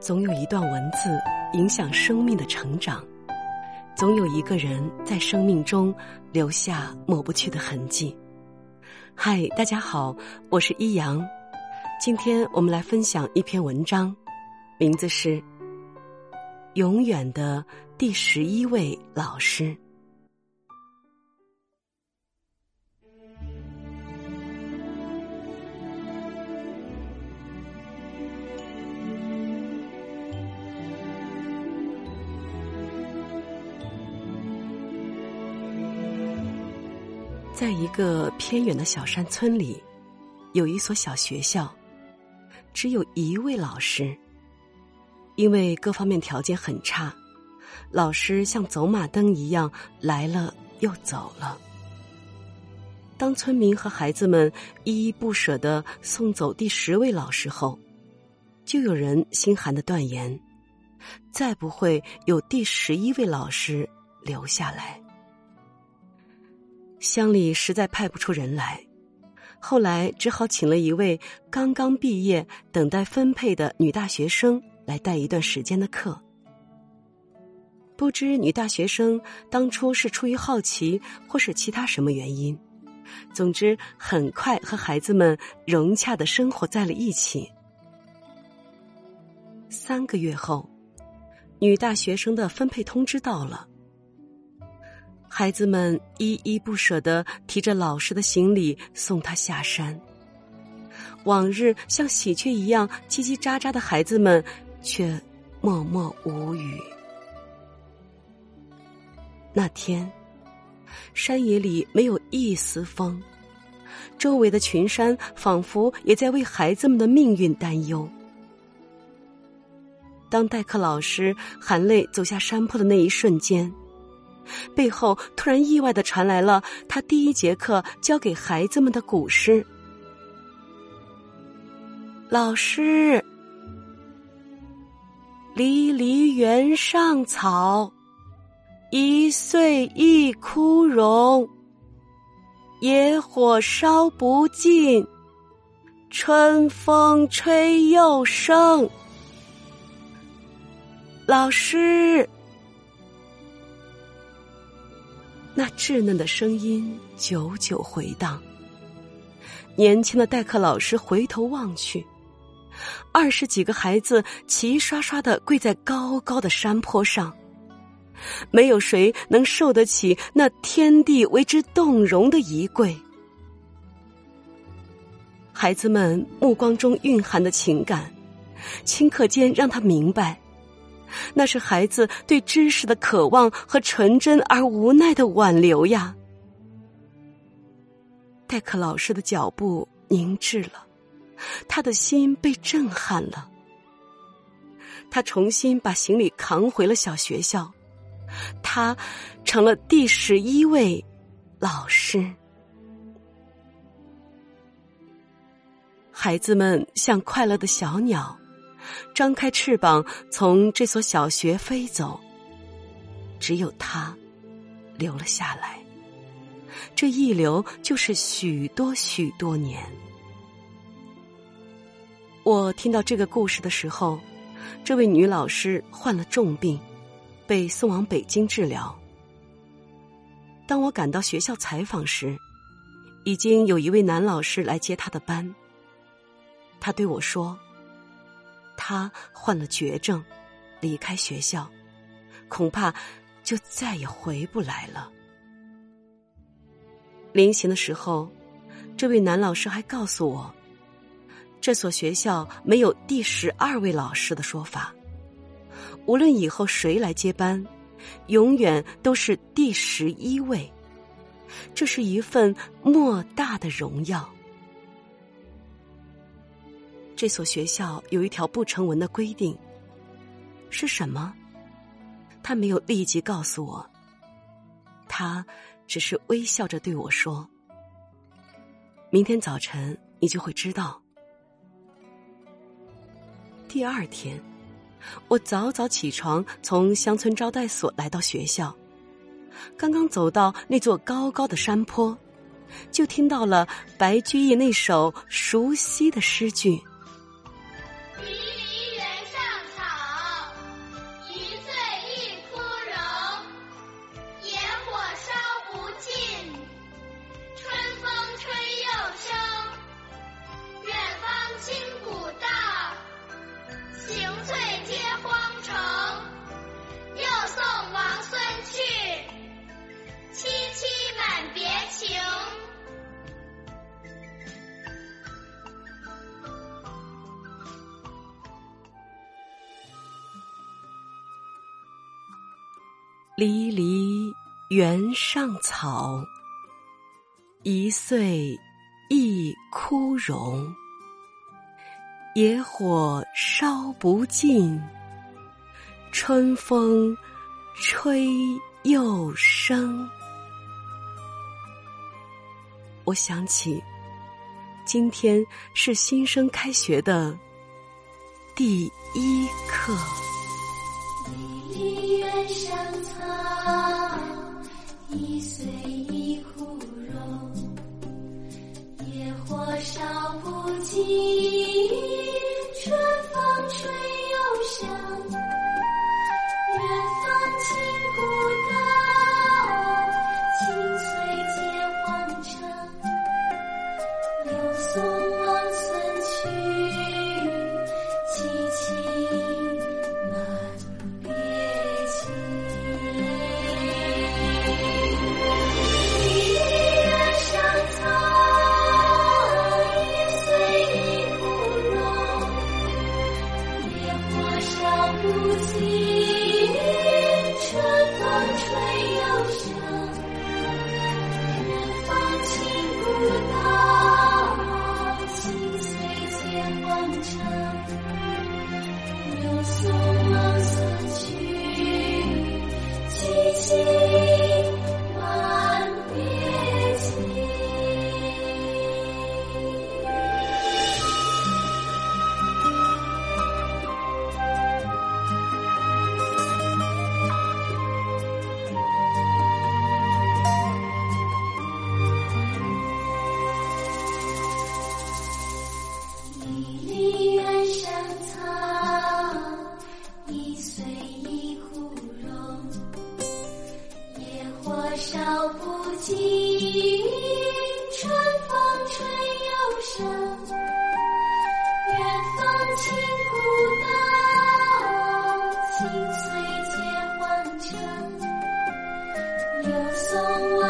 总有一段文字影响生命的成长，总有一个人在生命中留下抹不去的痕迹。嗨，大家好，我是一阳，今天我们来分享一篇文章，名字是《永远的第十一位老师》。在一个偏远的小山村里，有一所小学校，只有一位老师。因为各方面条件很差，老师像走马灯一样来了又走了。当村民和孩子们依依不舍的送走第十位老师后，就有人心寒的断言：再不会有第十一位老师留下来。乡里实在派不出人来，后来只好请了一位刚刚毕业、等待分配的女大学生来带一段时间的课。不知女大学生当初是出于好奇，或是其他什么原因，总之很快和孩子们融洽的生活在了一起。三个月后，女大学生的分配通知到了。孩子们依依不舍的提着老师的行李送他下山。往日像喜鹊一样叽叽喳喳的孩子们，却默默无语。那天，山野里没有一丝风，周围的群山仿佛也在为孩子们的命运担忧。当代课老师含泪走下山坡的那一瞬间。背后突然意外的传来了他第一节课教给孩子们的古诗。老师，离离原上草，一岁一枯荣。野火烧不尽，春风吹又生。老师。那稚嫩的声音久久回荡。年轻的代课老师回头望去，二十几个孩子齐刷刷的跪在高高的山坡上，没有谁能受得起那天地为之动容的一跪。孩子们目光中蕴含的情感，顷刻间让他明白。那是孩子对知识的渴望和纯真而无奈的挽留呀。代课老师的脚步凝滞了，他的心被震撼了。他重新把行李扛回了小学校，他成了第十一位老师。孩子们像快乐的小鸟。张开翅膀，从这所小学飞走。只有他留了下来。这一留就是许多许多年。我听到这个故事的时候，这位女老师患了重病，被送往北京治疗。当我赶到学校采访时，已经有一位男老师来接他的班。他对我说。他患了绝症，离开学校，恐怕就再也回不来了。临行的时候，这位男老师还告诉我，这所学校没有第十二位老师的说法，无论以后谁来接班，永远都是第十一位。这是一份莫大的荣耀。这所学校有一条不成文的规定，是什么？他没有立即告诉我，他只是微笑着对我说：“明天早晨你就会知道。”第二天，我早早起床，从乡村招待所来到学校，刚刚走到那座高高的山坡，就听到了白居易那首熟悉的诗句。离离原上草，一岁一枯荣。野火烧不尽，春风吹又生。我想起，今天是新生开学的第一课。结黄城。道不尽，春风吹又生。远方金鼓到，青翠结黄城。柳送望